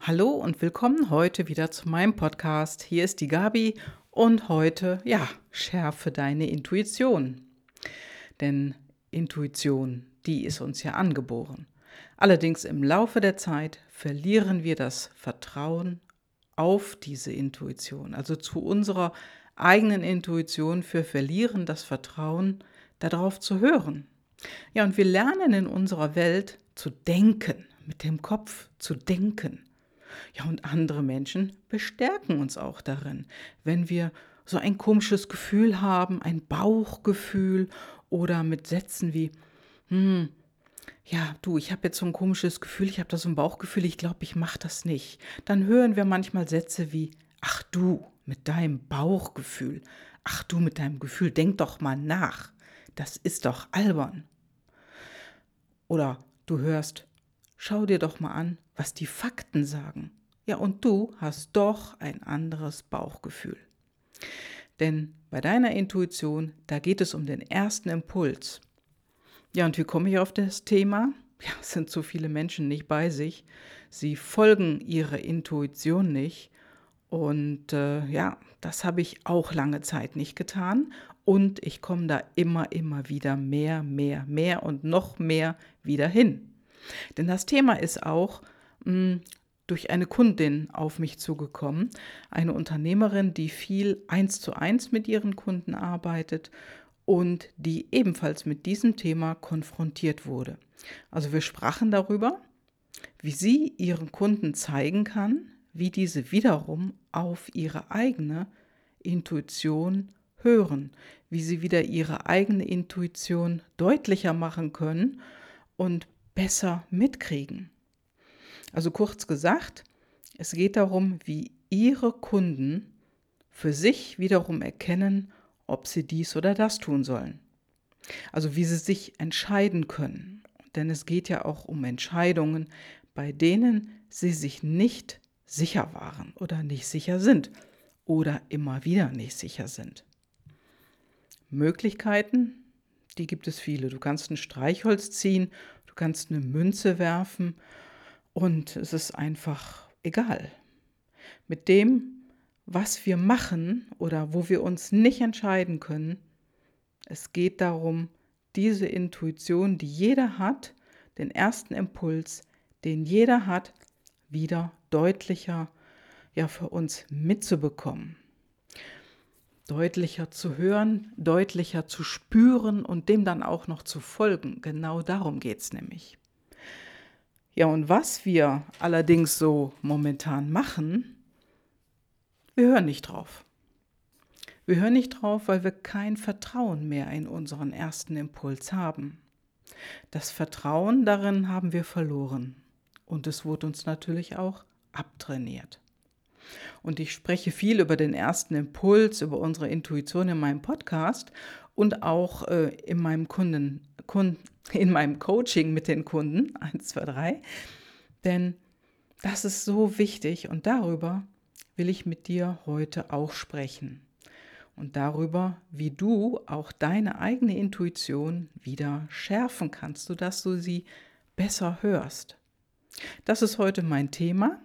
Hallo und willkommen heute wieder zu meinem Podcast. Hier ist die Gabi und heute, ja, schärfe deine Intuition. Denn Intuition, die ist uns ja angeboren. Allerdings im Laufe der Zeit verlieren wir das Vertrauen auf diese Intuition, also zu unserer eigenen Intuition. Wir verlieren das Vertrauen darauf zu hören. Ja, und wir lernen in unserer Welt zu denken, mit dem Kopf zu denken. Ja, und andere Menschen bestärken uns auch darin, wenn wir so ein komisches Gefühl haben, ein Bauchgefühl oder mit Sätzen wie, hm, ja, du, ich habe jetzt so ein komisches Gefühl, ich habe da so ein Bauchgefühl, ich glaube, ich mache das nicht. Dann hören wir manchmal Sätze wie, ach du, mit deinem Bauchgefühl, ach du mit deinem Gefühl, denk doch mal nach, das ist doch albern. Oder du hörst, schau dir doch mal an, was die Fakten sagen. Ja, und du hast doch ein anderes Bauchgefühl. Denn bei deiner Intuition, da geht es um den ersten Impuls. Ja, und wie komme ich auf das Thema? Ja, es sind so viele Menschen nicht bei sich. Sie folgen ihrer Intuition nicht. Und äh, ja, das habe ich auch lange Zeit nicht getan. Und ich komme da immer, immer wieder mehr, mehr, mehr und noch mehr wieder hin. Denn das Thema ist auch, mh, hm, durch eine Kundin auf mich zugekommen, eine Unternehmerin, die viel eins zu eins mit ihren Kunden arbeitet und die ebenfalls mit diesem Thema konfrontiert wurde. Also wir sprachen darüber, wie sie ihren Kunden zeigen kann, wie diese wiederum auf ihre eigene Intuition hören, wie sie wieder ihre eigene Intuition deutlicher machen können und besser mitkriegen. Also kurz gesagt, es geht darum, wie Ihre Kunden für sich wiederum erkennen, ob sie dies oder das tun sollen. Also wie sie sich entscheiden können. Denn es geht ja auch um Entscheidungen, bei denen sie sich nicht sicher waren oder nicht sicher sind oder immer wieder nicht sicher sind. Möglichkeiten, die gibt es viele. Du kannst ein Streichholz ziehen, kannst eine Münze werfen und es ist einfach egal. Mit dem, was wir machen oder wo wir uns nicht entscheiden können, es geht darum, diese Intuition, die jeder hat, den ersten Impuls, den jeder hat, wieder deutlicher ja für uns mitzubekommen. Deutlicher zu hören, deutlicher zu spüren und dem dann auch noch zu folgen. Genau darum geht es nämlich. Ja, und was wir allerdings so momentan machen, wir hören nicht drauf. Wir hören nicht drauf, weil wir kein Vertrauen mehr in unseren ersten Impuls haben. Das Vertrauen darin haben wir verloren. Und es wurde uns natürlich auch abtrainiert. Und ich spreche viel über den ersten Impuls, über unsere Intuition in meinem Podcast und auch äh, in meinem Kunden, Kunden, in meinem Coaching mit den Kunden, 1, 2, 3. Denn das ist so wichtig und darüber will ich mit dir heute auch sprechen. Und darüber, wie du auch deine eigene Intuition wieder schärfen kannst, sodass du sie besser hörst. Das ist heute mein Thema.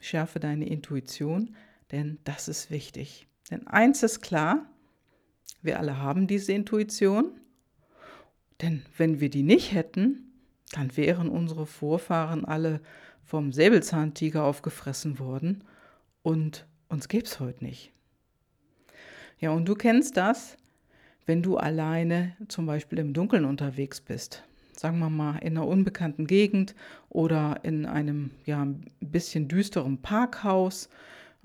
Schärfe deine Intuition, denn das ist wichtig. Denn eins ist klar, wir alle haben diese Intuition denn wenn wir die nicht hätten, dann wären unsere Vorfahren alle vom Säbelzahntiger aufgefressen worden und uns gäbe es heute nicht. Ja, und du kennst das, wenn du alleine zum Beispiel im Dunkeln unterwegs bist. Sagen wir mal in einer unbekannten Gegend oder in einem ja, ein bisschen düsteren Parkhaus,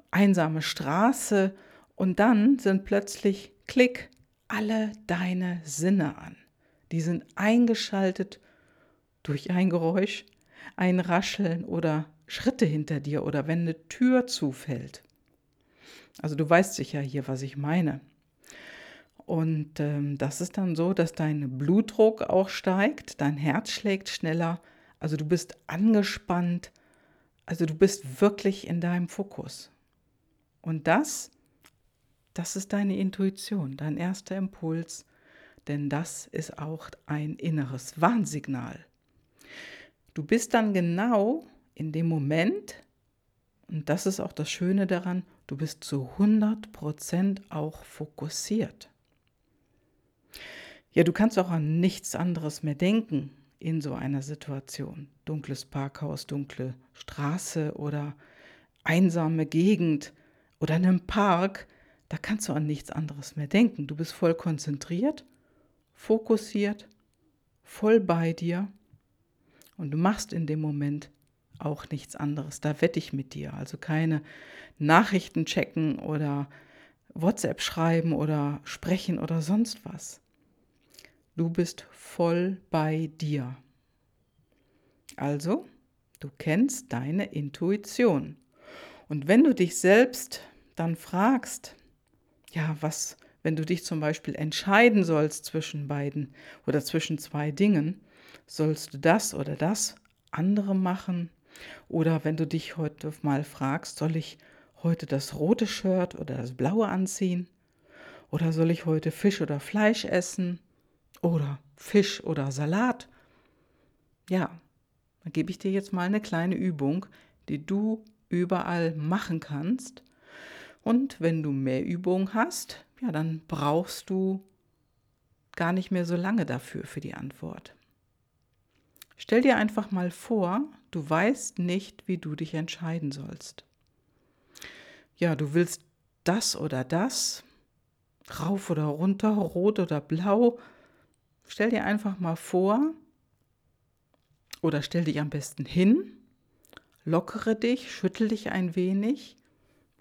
einsame Straße und dann sind plötzlich, klick, alle deine Sinne an. Die sind eingeschaltet durch ein Geräusch, ein Rascheln oder Schritte hinter dir oder wenn eine Tür zufällt. Also du weißt sicher hier, was ich meine. Und ähm, das ist dann so, dass dein Blutdruck auch steigt, dein Herz schlägt schneller, also du bist angespannt, also du bist wirklich in deinem Fokus. Und das, das ist deine Intuition, dein erster Impuls, denn das ist auch ein inneres Warnsignal. Du bist dann genau in dem Moment Und das ist auch das Schöne daran, du bist zu 100% auch fokussiert. Ja, du kannst auch an nichts anderes mehr denken in so einer Situation. Dunkles Parkhaus, dunkle Straße oder einsame Gegend oder einem Park, da kannst du an nichts anderes mehr denken. Du bist voll konzentriert, fokussiert, voll bei dir und du machst in dem Moment auch nichts anderes. Da wette ich mit dir. Also keine Nachrichten checken oder WhatsApp schreiben oder sprechen oder sonst was. Du bist voll bei dir. Also, du kennst deine Intuition. Und wenn du dich selbst dann fragst, ja, was, wenn du dich zum Beispiel entscheiden sollst zwischen beiden oder zwischen zwei Dingen, sollst du das oder das andere machen? Oder wenn du dich heute mal fragst, soll ich heute das rote Shirt oder das blaue anziehen? Oder soll ich heute Fisch oder Fleisch essen? Oder Fisch oder Salat. Ja, dann gebe ich dir jetzt mal eine kleine Übung, die du überall machen kannst. Und wenn du mehr Übung hast, ja, dann brauchst du gar nicht mehr so lange dafür für die Antwort. Stell dir einfach mal vor, du weißt nicht, wie du dich entscheiden sollst. Ja, du willst das oder das, rauf oder runter, rot oder blau, Stell dir einfach mal vor oder stell dich am besten hin, lockere dich, schüttel dich ein wenig,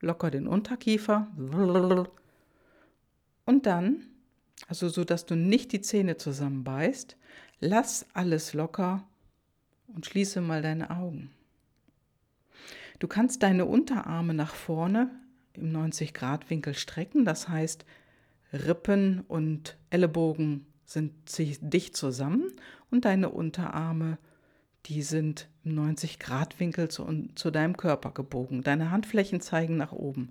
locker den Unterkiefer und dann, also so, dass du nicht die Zähne zusammenbeißt, lass alles locker und schließe mal deine Augen. Du kannst deine Unterarme nach vorne im 90-Grad-Winkel strecken, das heißt Rippen und Ellenbogen sind dicht zusammen und deine Unterarme, die sind im 90-Grad-Winkel zu, zu deinem Körper gebogen. Deine Handflächen zeigen nach oben.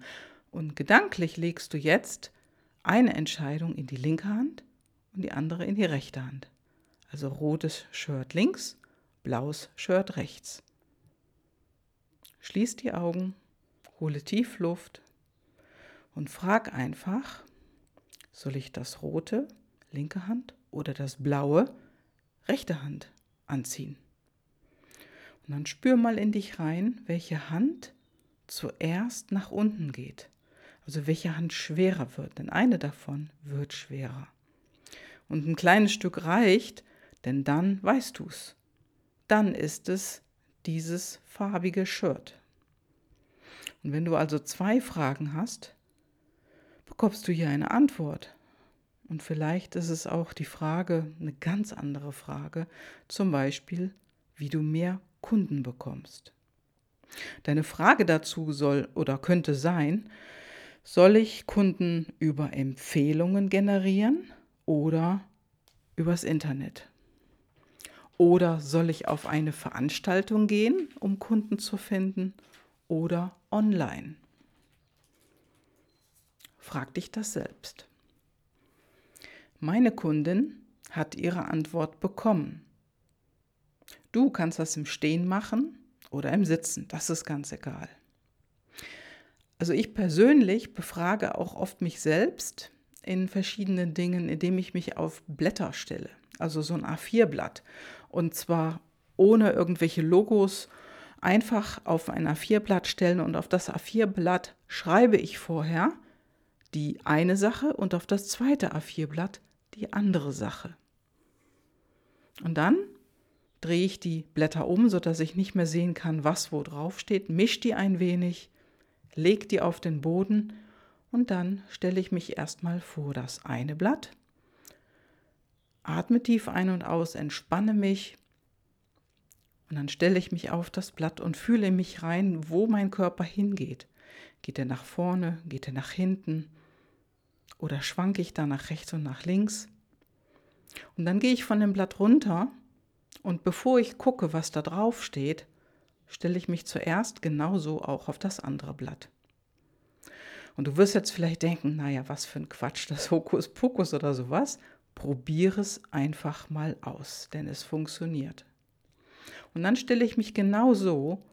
Und gedanklich legst du jetzt eine Entscheidung in die linke Hand und die andere in die rechte Hand. Also rotes Shirt links, blaues Shirt rechts. Schließ die Augen, hole tief Luft und frag einfach, soll ich das rote linke Hand oder das blaue rechte Hand anziehen. Und dann spür mal in dich rein, welche Hand zuerst nach unten geht. Also welche Hand schwerer wird, denn eine davon wird schwerer. Und ein kleines Stück reicht, denn dann weißt du es. Dann ist es dieses farbige Shirt. Und wenn du also zwei Fragen hast, bekommst du hier eine Antwort. Und vielleicht ist es auch die Frage, eine ganz andere Frage, zum Beispiel, wie du mehr Kunden bekommst. Deine Frage dazu soll oder könnte sein, soll ich Kunden über Empfehlungen generieren oder übers Internet? Oder soll ich auf eine Veranstaltung gehen, um Kunden zu finden oder online? Frag dich das selbst. Meine Kundin hat ihre Antwort bekommen. Du kannst das im Stehen machen oder im Sitzen, das ist ganz egal. Also ich persönlich befrage auch oft mich selbst in verschiedenen Dingen, indem ich mich auf Blätter stelle, also so ein A4-Blatt. Und zwar ohne irgendwelche Logos, einfach auf ein A4-Blatt stellen und auf das A4-Blatt schreibe ich vorher die eine Sache und auf das zweite A4-Blatt die andere Sache. Und dann drehe ich die Blätter um, sodass ich nicht mehr sehen kann, was wo drauf steht, mische die ein wenig, lege die auf den Boden und dann stelle ich mich erstmal vor das eine Blatt, atme tief ein und aus, entspanne mich und dann stelle ich mich auf das Blatt und fühle mich rein, wo mein Körper hingeht. Geht er nach vorne, geht er nach hinten? Oder schwanke ich da nach rechts und nach links? Und dann gehe ich von dem Blatt runter und bevor ich gucke, was da drauf steht, stelle ich mich zuerst genauso auch auf das andere Blatt. Und du wirst jetzt vielleicht denken, naja, was für ein Quatsch, das Hokuspokus oder sowas. Probiere es einfach mal aus, denn es funktioniert. Und dann stelle ich mich genauso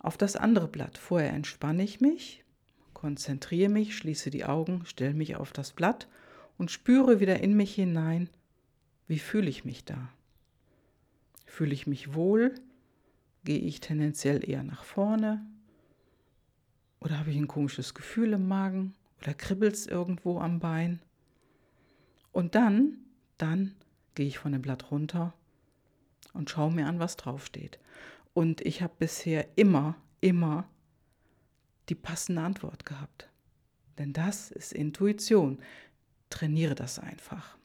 auf das andere Blatt. Vorher entspanne ich mich, konzentriere mich, schließe die Augen, stelle mich auf das Blatt und spüre wieder in mich hinein, wie fühle ich mich da? Fühle ich mich wohl? Gehe ich tendenziell eher nach vorne? Oder habe ich ein komisches Gefühl im Magen? Oder kribbelt es irgendwo am Bein? Und dann, dann gehe ich von dem Blatt runter und schaue mir an, was draufsteht. Und ich habe bisher immer, immer die passende Antwort gehabt. Denn das ist Intuition. Trainiere das einfach.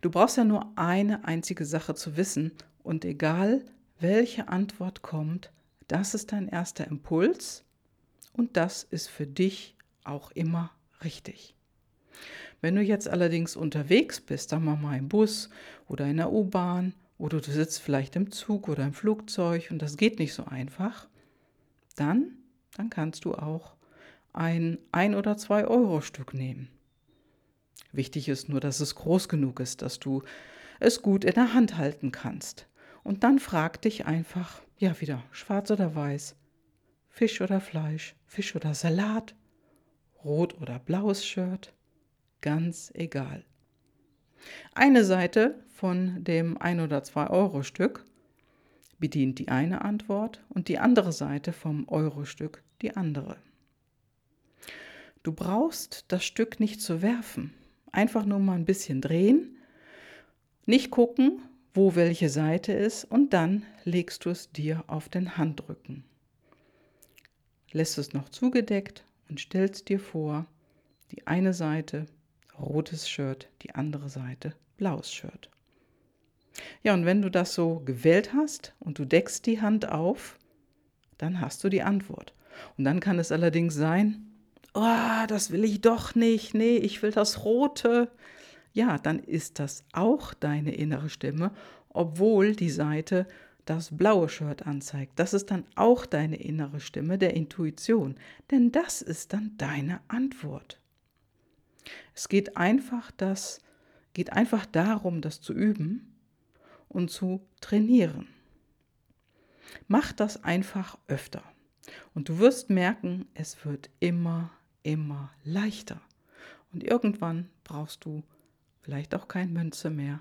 Du brauchst ja nur eine einzige Sache zu wissen und egal welche Antwort kommt, das ist dein erster Impuls und das ist für dich auch immer richtig. Wenn du jetzt allerdings unterwegs bist, sagen wir mal im Bus oder in der U-Bahn oder du sitzt vielleicht im Zug oder im Flugzeug und das geht nicht so einfach, dann, dann kannst du auch ein 1 oder 2 Euro Stück nehmen. Wichtig ist nur, dass es groß genug ist, dass du es gut in der Hand halten kannst. Und dann frag dich einfach, ja wieder, schwarz oder weiß, Fisch oder Fleisch, Fisch oder Salat, rot oder blaues Shirt, ganz egal. Eine Seite von dem 1 oder 2 Euro Stück bedient die eine Antwort und die andere Seite vom Euro-Stück die andere. Du brauchst das Stück nicht zu werfen. Einfach nur mal ein bisschen drehen, nicht gucken, wo welche Seite ist und dann legst du es dir auf den Handrücken. Lässt es noch zugedeckt und stellst dir vor, die eine Seite rotes Shirt, die andere Seite blaues Shirt. Ja, und wenn du das so gewählt hast und du deckst die Hand auf, dann hast du die Antwort. Und dann kann es allerdings sein, oh, das will ich doch nicht, nee, ich will das Rote. Ja, dann ist das auch deine innere Stimme, obwohl die Seite das blaue Shirt anzeigt. Das ist dann auch deine innere Stimme der Intuition, denn das ist dann deine Antwort. Es geht einfach das geht einfach darum, das zu üben und zu trainieren. Mach das einfach öfter und du wirst merken, es wird immer immer leichter. Und irgendwann brauchst du vielleicht auch kein Münze mehr,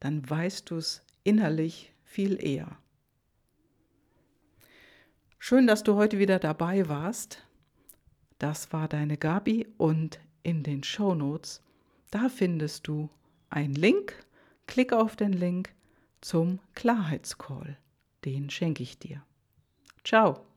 dann weißt du es innerlich viel eher. Schön, dass du heute wieder dabei warst. Das war deine Gabi und in den Show Notes, da findest du einen Link. Klick auf den Link zum Klarheitscall. Den schenke ich dir. Ciao.